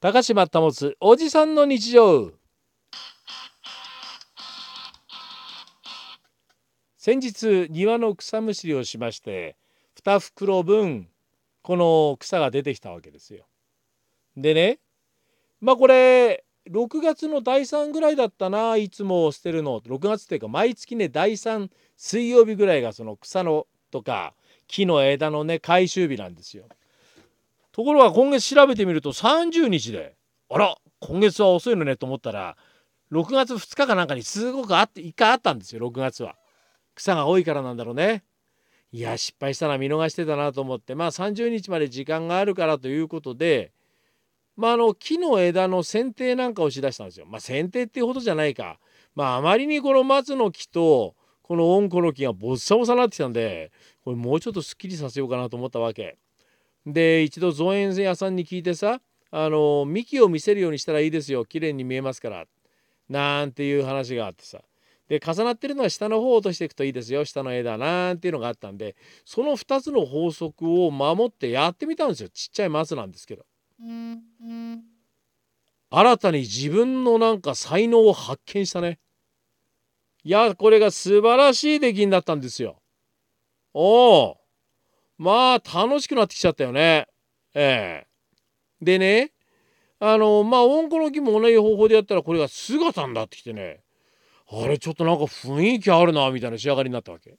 高島保おじさんの日常先日庭の草むしりをしまして2袋分この草が出てきたわけですよ。でねまあこれ6月の第3ぐらいだったないつも捨てるの6月っていうか毎月ね第3水曜日ぐらいがその草のとか木の枝のね回収日なんですよ。ところが今月調べてみると30日であら今月は遅いのねと思ったら6月2日かなんかにすごくあって1回あったんですよ6月は。草が多いからなんだろうね。いや失敗したな見逃してたなと思ってまあ30日まで時間があるからということでまああの木の枝の剪定なんかをしだしたんですよ。まあ剪定っていうほどじゃないか。まああまりにこの松の木とこの温子の木がボッサボサになってきたんでこれもうちょっとすっきりさせようかなと思ったわけ。で一度造園屋さんに聞いてさあの幹を見せるようにしたらいいですよ。綺麗に見えますから。なんていう話があってさ。で重なってるのは下の方を落としていくといいですよ。下の枝なんていうのがあったんで。その2つの法則を守ってやってみたんですよ。ちっちゃい松なんですけど。新たに自分のなんか才能を発見したね。いやこれが素晴らしい出来になったんですよ。おおまあ楽しくなってきちゃったよね。ええでねあのまあ温子の木も同じ方法でやったらこれが姿になってきてねあれちょっとなんか雰囲気あるなみたいな仕上がりになったわけ。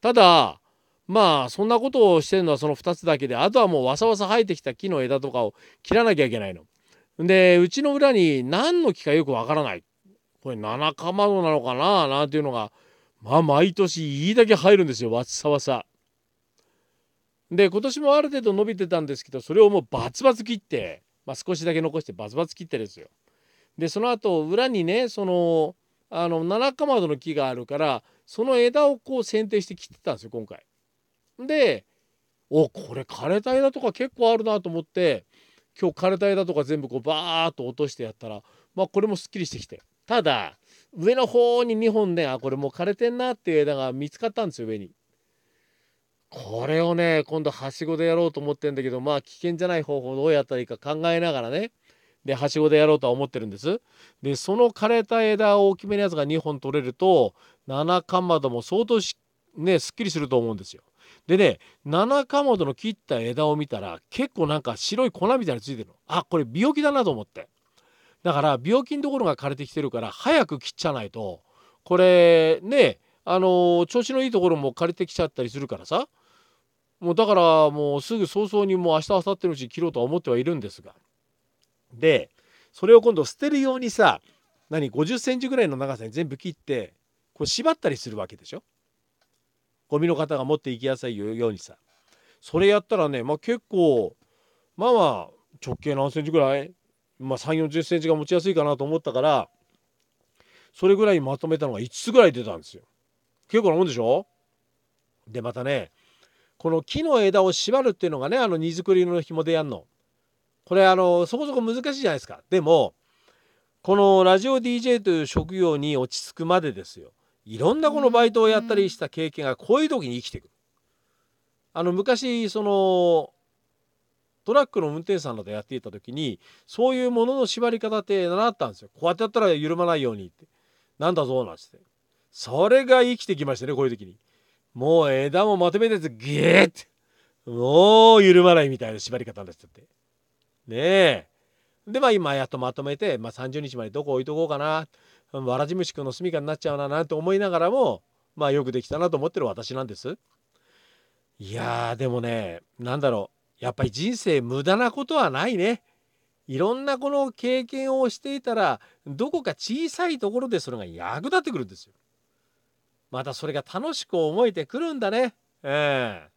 ただまあそんなことをしてるのはその2つだけであとはもうわさわさ生えてきた木の枝とかを切らなきゃいけないの。でうちの裏に何の木かよくわからない。これ七かまどなのかななんていうのがまあ毎年いいだけ入るんですよわっさわさ。で今年もある程度伸びてたんですけどそれをもうバツバツ切って、まあ、少しだけ残してバツバツ切ってですよ。でその後裏にねそのあの七かまどの木があるからその枝をこう剪定して切ってたんですよ今回。でおこれ枯れた枝とか結構あるなと思って今日枯れた枝とか全部こうバーッと落としてやったらまあこれもすっきりしてきてただ上の方に2本ねあこれもう枯れてんなっていう枝が見つかったんですよ上に。これをね今度はしごでやろうと思ってんだけどまあ危険じゃない方法どうやったらいいか考えながらねではしごでやろうとは思ってるんです。でその枯れた枝大きめのやつが2本取れると七かまども相当しねすっきりすると思うんですよ。でね七かまどの切った枝を見たら結構なんか白い粉みたいについてるの。あこれ病気だなと思って。だから病気のところが枯れてきてるから早く切っちゃないとこれねあの調子のいいところも枯れてきちゃったりするからさ。もうだからもうすぐ早々にもう明日明後日のうち切ろうとは思ってはいるんですが。でそれを今度捨てるようにさ何50センチぐらいの長さに全部切ってこう縛ったりするわけでしょ。ゴミの方が持っていきやすいようにさ。それやったらねまあ結構まあまあ直径何センチぐらいまあ3 4 0センチが持ちやすいかなと思ったからそれぐらいまとめたのが5つぐらい出たんですよ。結構なもんでしょ？でまたねこの木の枝を縛るっていうのがねあの荷造りの紐でやんの。これあのそこそこ難しいじゃないですか。でもこのラジオ DJ という職業に落ち着くまでですよいろんなこのバイトをやったりした経験がこういう時に生きてくる。あの昔そのトラックの運転手さんなどやっていた時にそういうものの縛り方って習ったんですよ。こうやってやったら緩まないようにって。なんだぞなんつって。それが生きてきましたねこういう時に。もう枝もまとめてギーってもう緩まないみたいな縛り方になっちゃって。ねえ。でまあ今やっとまとめて、まあ、30日までどこ置いとこうかなわらじ虫くんの住みかになっちゃうななんて思いながらもまあよくできたなと思ってる私なんです。いやーでもね何だろうやっぱり人生無駄なことはないね。いろんなこの経験をしていたらどこか小さいところでそれが役立ってくるんですよ。またそれが楽しく思えてくるんだね。えー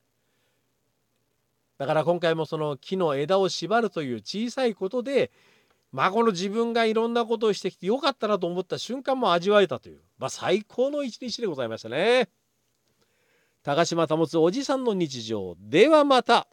だから今回もその木の枝を縛るという小さいことで孫の自分がいろんなことをしてきてよかったなと思った瞬間も味わえたという、まあ、最高の一日でございましたね。高島保おじさんの日常ではまた。